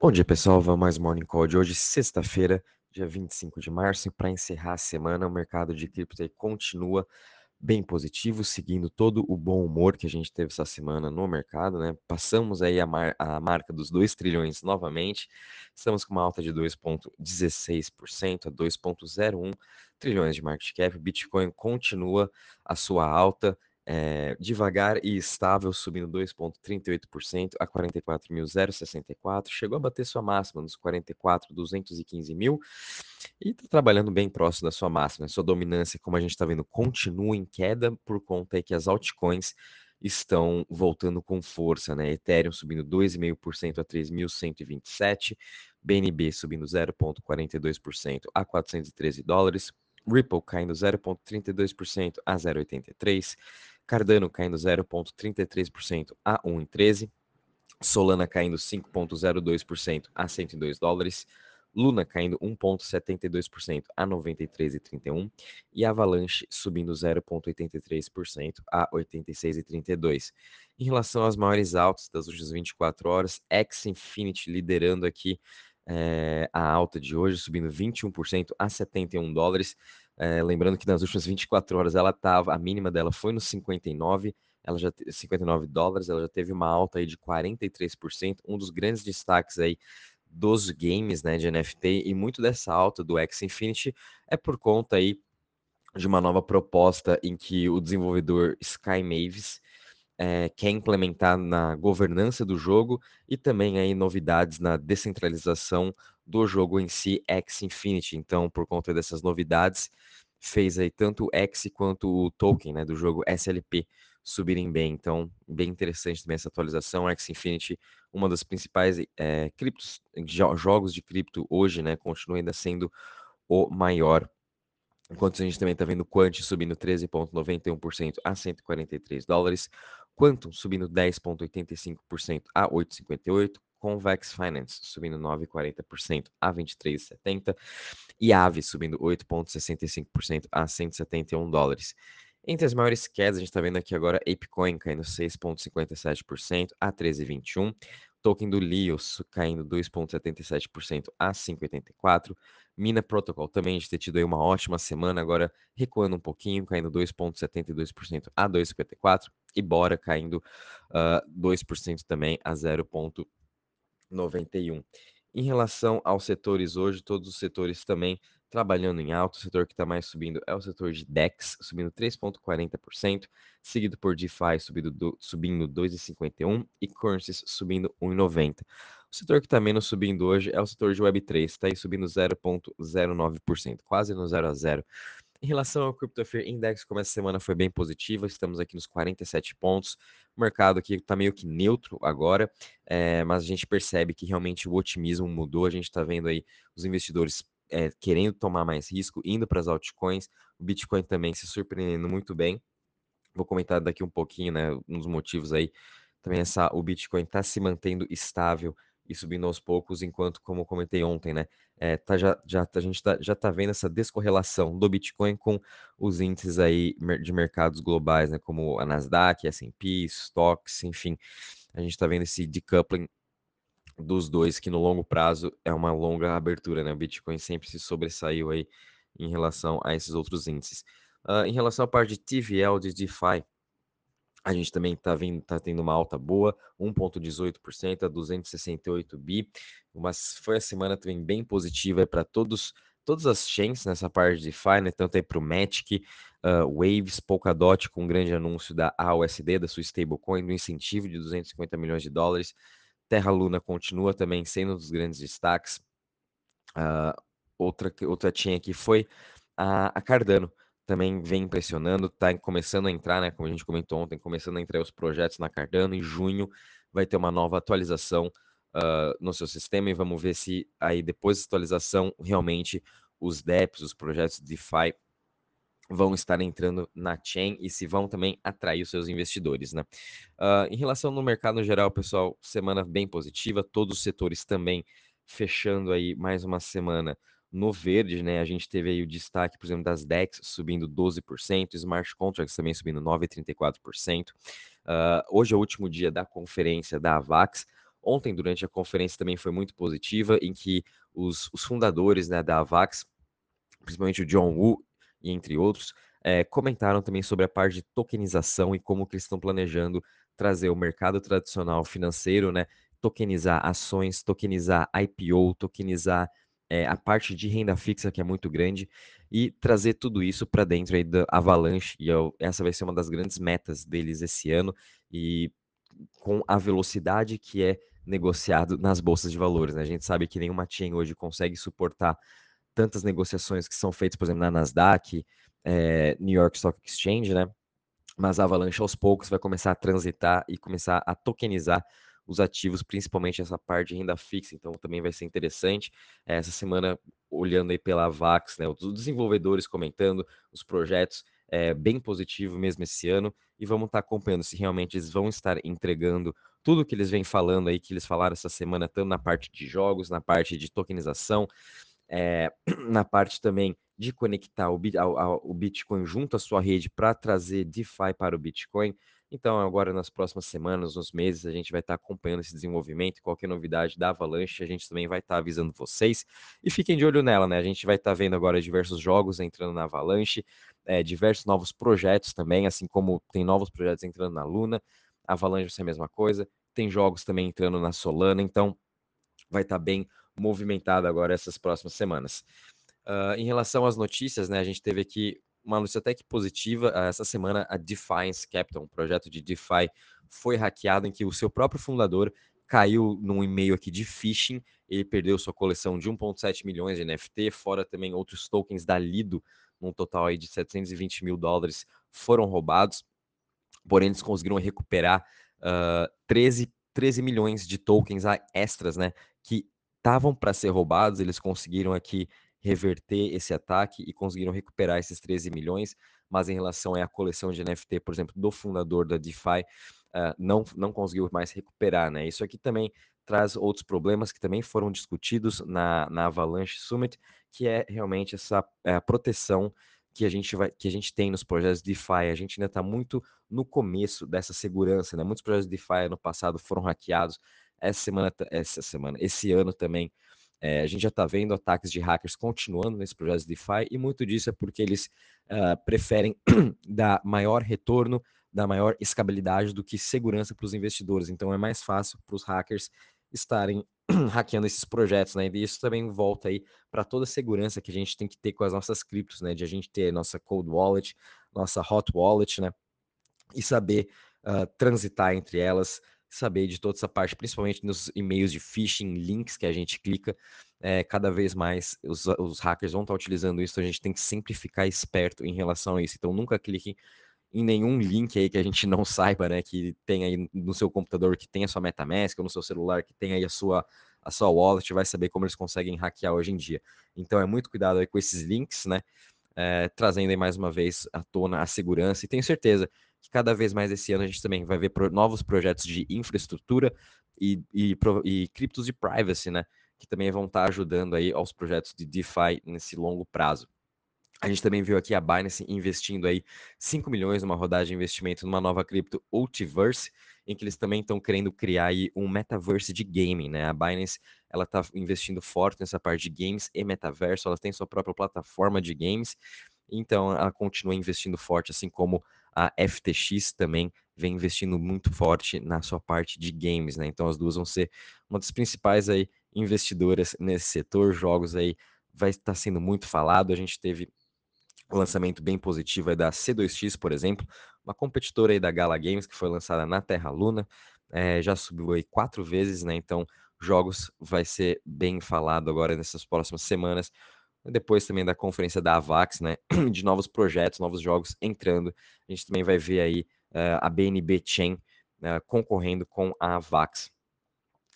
Bom dia, pessoal. Vamos mais Morning Call de hoje, sexta-feira, dia 25 de março. E para encerrar a semana, o mercado de cripto continua bem positivo, seguindo todo o bom humor que a gente teve essa semana no mercado, né? Passamos aí a, mar a marca dos 2 trilhões novamente. Estamos com uma alta de 2,16% a 2,01 trilhões de market cap. Bitcoin continua a sua alta é, devagar e estável, subindo 2,38% a 44.064. Chegou a bater sua máxima nos 44.215 mil e está trabalhando bem próximo da sua máxima. Sua dominância, como a gente está vendo, continua em queda por conta que as altcoins estão voltando com força, né? Ethereum subindo 2,5% a 3.127, BNB subindo 0,42% a 413 dólares, Ripple caindo 0,32% a 0,83, Cardano caindo 0,33% a 1,13, Solana caindo 5,02% a 102 dólares, Luna caindo 1,72% a 93,31 e Avalanche subindo 0,83% a 86,32. Em relação às maiores altas das últimas 24 horas, X Infinity liderando aqui é, a alta de hoje, subindo 21% a 71 dólares. É, lembrando que nas últimas 24 horas ela estava, a mínima dela foi no 59, ela já 59 dólares, ela já teve uma alta aí de 43%, um dos grandes destaques aí dos games, né, de NFT e muito dessa alta do X Infinity é por conta aí de uma nova proposta em que o desenvolvedor Sky Mavis é, quer implementar na governança do jogo e também aí novidades na descentralização do jogo em si, X Infinity. Então, por conta dessas novidades, fez aí tanto o X quanto o token né, do jogo SLP subirem bem. Então, bem interessante também essa atualização. X Infinity, uma das principais é, criptos, jogos de cripto hoje, né, continua ainda sendo o maior Enquanto a gente também está vendo Quant subindo 13,91% a 143 dólares, Quantum subindo 10,85% a 8,58, Convex Finance subindo 9,40% a 23,70 e Aave subindo 8,65% a 171 dólares. Entre as maiores quedas, a gente está vendo aqui agora ApeCoin caindo 6,57% a 13,21, token do Lios caindo 2,77% a 5,84, Mina Protocol também de ter tido aí uma ótima semana, agora recuando um pouquinho, caindo 2,72% a 2,54%, e Bora caindo uh, 2% também a 0,91%. Em relação aos setores hoje, todos os setores também trabalhando em alto. O setor que está mais subindo é o setor de DEX, subindo 3,40%, seguido por DeFi subindo, do, subindo 2,51% e Currencies subindo 1,90%. O setor que está menos subindo hoje é o setor de Web3, está aí subindo 0,09%, quase no 0 a 0. Em relação ao Crypto Fear Index, como essa semana foi bem positiva, estamos aqui nos 47 pontos. O mercado aqui está meio que neutro agora, é, mas a gente percebe que realmente o otimismo mudou. A gente está vendo aí os investidores é, querendo tomar mais risco, indo para as altcoins. O Bitcoin também se surpreendendo muito bem. Vou comentar daqui um pouquinho, né, um dos motivos aí. Também essa, o Bitcoin está se mantendo estável e subindo aos poucos, enquanto, como comentei ontem, né, é, tá, já, já, a gente tá, já tá vendo essa descorrelação do Bitcoin com os índices aí de mercados globais, né, como a Nasdaq, S&P, stocks, enfim, a gente está vendo esse decoupling dos dois, que no longo prazo é uma longa abertura, né, o Bitcoin sempre se sobressaiu aí em relação a esses outros índices. Uh, em relação à parte de TVL, de DeFi, a gente também está tá tendo uma alta boa, 1,18% a 268 bi. Mas foi a semana também bem positiva para todos todas as chains nessa parte de DeFi, né? Tanto para o Matic, uh, Waves, Polkadot, com um grande anúncio da AUSD, da sua stablecoin, do incentivo de 250 milhões de dólares. Terra Luna continua também sendo um dos grandes destaques. Uh, outra, outra chain aqui foi a, a Cardano também vem impressionando, está começando a entrar, né? Como a gente comentou ontem, começando a entrar os projetos na Cardano. Em junho vai ter uma nova atualização uh, no seu sistema e vamos ver se aí depois da atualização realmente os DEPs, os projetos DeFi vão estar entrando na chain e se vão também atrair os seus investidores, né? Uh, em relação no mercado no geral, pessoal, semana bem positiva, todos os setores também fechando aí mais uma semana no verde, né? A gente teve aí o destaque, por exemplo, das DEX subindo 12%, Smart Contracts também subindo 9,34%. Uh, hoje é o último dia da conferência da AVAX, Ontem, durante a conferência, também foi muito positiva, em que os, os fundadores né, da Avax, principalmente o John Wu, e entre outros, é, comentaram também sobre a parte de tokenização e como que eles estão planejando trazer o mercado tradicional financeiro, né, tokenizar ações, tokenizar IPO, tokenizar é, a parte de renda fixa, que é muito grande, e trazer tudo isso para dentro aí da Avalanche. E eu, essa vai ser uma das grandes metas deles esse ano, e com a velocidade que é negociado nas bolsas de valores. Né? A gente sabe que nenhuma chain hoje consegue suportar tantas negociações que são feitas, por exemplo, na Nasdaq, é, New York Stock Exchange, né? Mas a Avalanche aos poucos vai começar a transitar e começar a tokenizar os ativos, principalmente essa parte de renda fixa, então também vai ser interessante. Essa semana, olhando aí pela VAX, né, os desenvolvedores comentando os projetos, é bem positivo mesmo esse ano, e vamos estar acompanhando se realmente eles vão estar entregando tudo que eles vêm falando aí, que eles falaram essa semana, tanto na parte de jogos, na parte de tokenização, é, na parte também de conectar o Bitcoin junto à sua rede para trazer DeFi para o Bitcoin. Então, agora nas próximas semanas, nos meses, a gente vai estar acompanhando esse desenvolvimento. Qualquer novidade da Avalanche, a gente também vai estar avisando vocês. E fiquem de olho nela, né? A gente vai estar vendo agora diversos jogos entrando na Avalanche, é, diversos novos projetos também, assim como tem novos projetos entrando na Luna. A Avalanche vai ser a mesma coisa. Tem jogos também entrando na Solana, então vai estar bem movimentado agora essas próximas semanas. Uh, em relação às notícias, né, a gente teve aqui uma notícia até que positiva. Uh, essa semana, a Defiance Capital, um projeto de DeFi, foi hackeado em que o seu próprio fundador caiu num e-mail aqui de phishing. Ele perdeu sua coleção de 1,7 milhões de NFT, fora também outros tokens da Lido, num total aí de 720 mil dólares, foram roubados. Porém, eles conseguiram recuperar uh, 13, 13 milhões de tokens extras, né? Que estavam para ser roubados, eles conseguiram aqui reverter esse ataque e conseguiram recuperar esses 13 milhões, mas em relação à coleção de NFT, por exemplo, do fundador da DeFi, uh, não, não conseguiu mais recuperar, né? Isso aqui também traz outros problemas que também foram discutidos na, na Avalanche Summit, que é realmente essa é, proteção que a gente vai que a gente tem nos projetos DeFi. A gente ainda está muito no começo dessa segurança, né? Muitos projetos DeFi no passado foram hackeados. Essa semana, essa semana, esse ano também é, a gente já está vendo ataques de hackers continuando nesses projetos DeFi e muito disso é porque eles uh, preferem dar maior retorno, dar maior escabilidade do que segurança para os investidores. Então é mais fácil para os hackers estarem hackeando esses projetos, né? E isso também volta aí para toda a segurança que a gente tem que ter com as nossas criptos, né? De a gente ter nossa cold wallet, nossa hot wallet, né? E saber uh, transitar entre elas, saber de toda essa parte, principalmente nos e-mails de phishing, links que a gente clica, é, cada vez mais os, os hackers vão estar utilizando isso, então a gente tem que sempre ficar esperto em relação a isso. Então nunca clique em nenhum link aí que a gente não saiba, né, que tem aí no seu computador, que tem a sua MetaMask, ou no seu celular, que tem aí a sua, a sua wallet, vai saber como eles conseguem hackear hoje em dia. Então é muito cuidado aí com esses links, né, é, trazendo aí mais uma vez à tona a segurança, e tenho certeza que cada vez mais esse ano a gente também vai ver pro, novos projetos de infraestrutura e, e, e criptos de privacy, né? Que também vão estar ajudando aí aos projetos de DeFi nesse longo prazo. A gente também viu aqui a Binance investindo aí 5 milhões numa rodada de investimento numa nova cripto Ultiverse, em que eles também estão querendo criar aí um metaverse de gaming, né? A Binance, ela está investindo forte nessa parte de games e metaverso, ela tem sua própria plataforma de games, então ela continua investindo forte, assim como a FTX também vem investindo muito forte na sua parte de games, né? Então as duas vão ser uma das principais aí investidoras nesse setor. Jogos aí vai estar sendo muito falado. A gente teve um lançamento bem positivo aí da C2X, por exemplo, uma competidora aí da Gala Games que foi lançada na Terra Luna, é, já subiu aí quatro vezes, né? Então jogos vai ser bem falado agora nessas próximas semanas depois também da conferência da Avax, né, de novos projetos, novos jogos entrando. A gente também vai ver aí uh, a BNB Chain uh, concorrendo com a Avax.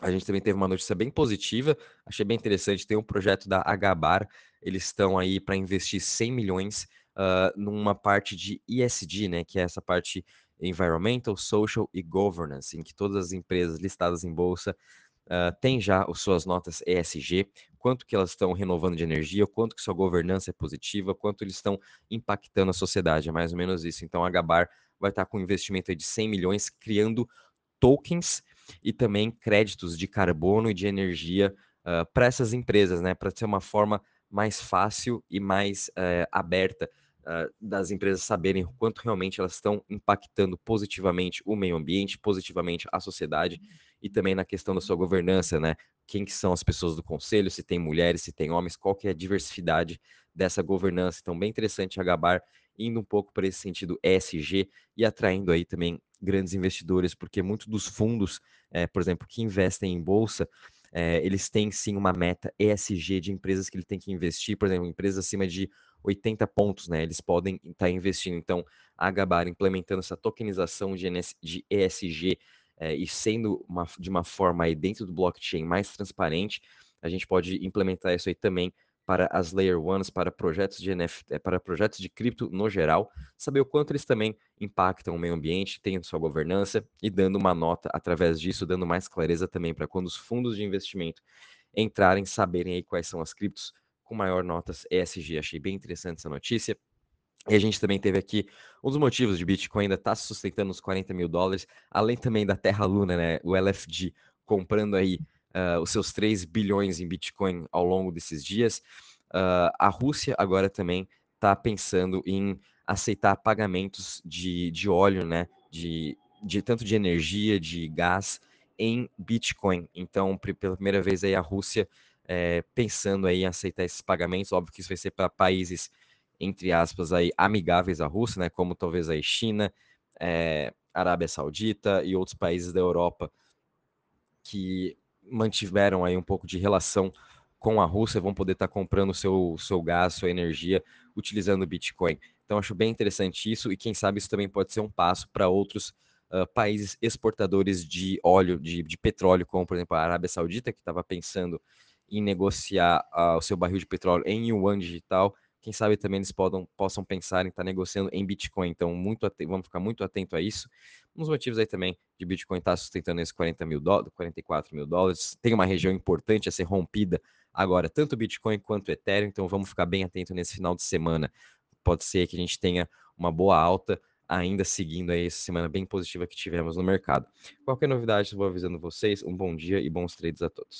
A gente também teve uma notícia bem positiva, achei bem interessante, tem um projeto da Agabar, eles estão aí para investir 100 milhões uh, numa parte de ESG, né, que é essa parte environmental, social e governance, em que todas as empresas listadas em bolsa uh, têm já as suas notas ESG, quanto que elas estão renovando de energia, quanto que sua governança é positiva, quanto eles estão impactando a sociedade, é mais ou menos isso. Então a Gabar vai estar com um investimento de 100 milhões criando tokens e também créditos de carbono e de energia uh, para essas empresas, né? Para ser uma forma mais fácil e mais uh, aberta uh, das empresas saberem o quanto realmente elas estão impactando positivamente o meio ambiente, positivamente a sociedade e também na questão da sua governança, né? Quem que são as pessoas do conselho, se tem mulheres, se tem homens, qual que é a diversidade dessa governança. Então, bem interessante a Gabar indo um pouco para esse sentido ESG e atraindo aí também grandes investidores, porque muitos dos fundos, é, por exemplo, que investem em bolsa, é, eles têm sim uma meta ESG de empresas que ele tem que investir, por exemplo, empresas acima de 80 pontos, né? Eles podem estar tá investindo. Então, a Gabar implementando essa tokenização de, ESG é, e sendo uma, de uma forma aí dentro do blockchain mais transparente, a gente pode implementar isso aí também para as Layer Ones, para projetos de NFT, eh, para projetos de cripto no geral, saber o quanto eles também impactam o meio ambiente, têm sua governança e dando uma nota através disso, dando mais clareza também para quando os fundos de investimento entrarem, saberem aí quais são as criptos com maior notas ESG. Achei bem interessante essa notícia. E a gente também teve aqui um dos motivos de Bitcoin ainda estar tá sustentando nos 40 mil dólares, além também da Terra Luna, né? O LFG comprando aí uh, os seus 3 bilhões em Bitcoin ao longo desses dias. Uh, a Rússia agora também está pensando em aceitar pagamentos de, de óleo, né? De, de tanto de energia, de gás em Bitcoin. Então, pela primeira vez aí a Rússia é, pensando aí em aceitar esses pagamentos. Óbvio que isso vai ser para países entre aspas aí amigáveis à Rússia, né? Como talvez aí China, é, Arábia Saudita e outros países da Europa que mantiveram aí um pouco de relação com a Rússia vão poder estar tá comprando seu, seu gás, sua energia, utilizando o Bitcoin. Então, acho bem interessante isso, e quem sabe isso também pode ser um passo para outros uh, países exportadores de óleo, de, de, petróleo, como, por exemplo, a Arábia Saudita, que estava pensando em negociar uh, o seu barril de petróleo em yuan digital. Quem sabe também eles podam, possam pensar em estar tá negociando em Bitcoin. Então, muito vamos ficar muito atento a isso. Um dos motivos aí também de Bitcoin estar tá sustentando esses 40 mil dólares, 44 mil dólares. Tem uma região importante a ser rompida agora, tanto Bitcoin quanto Ethereum. Então vamos ficar bem atento nesse final de semana. Pode ser que a gente tenha uma boa alta ainda seguindo aí essa semana bem positiva que tivemos no mercado. Qualquer novidade, eu vou avisando vocês. Um bom dia e bons trades a todos.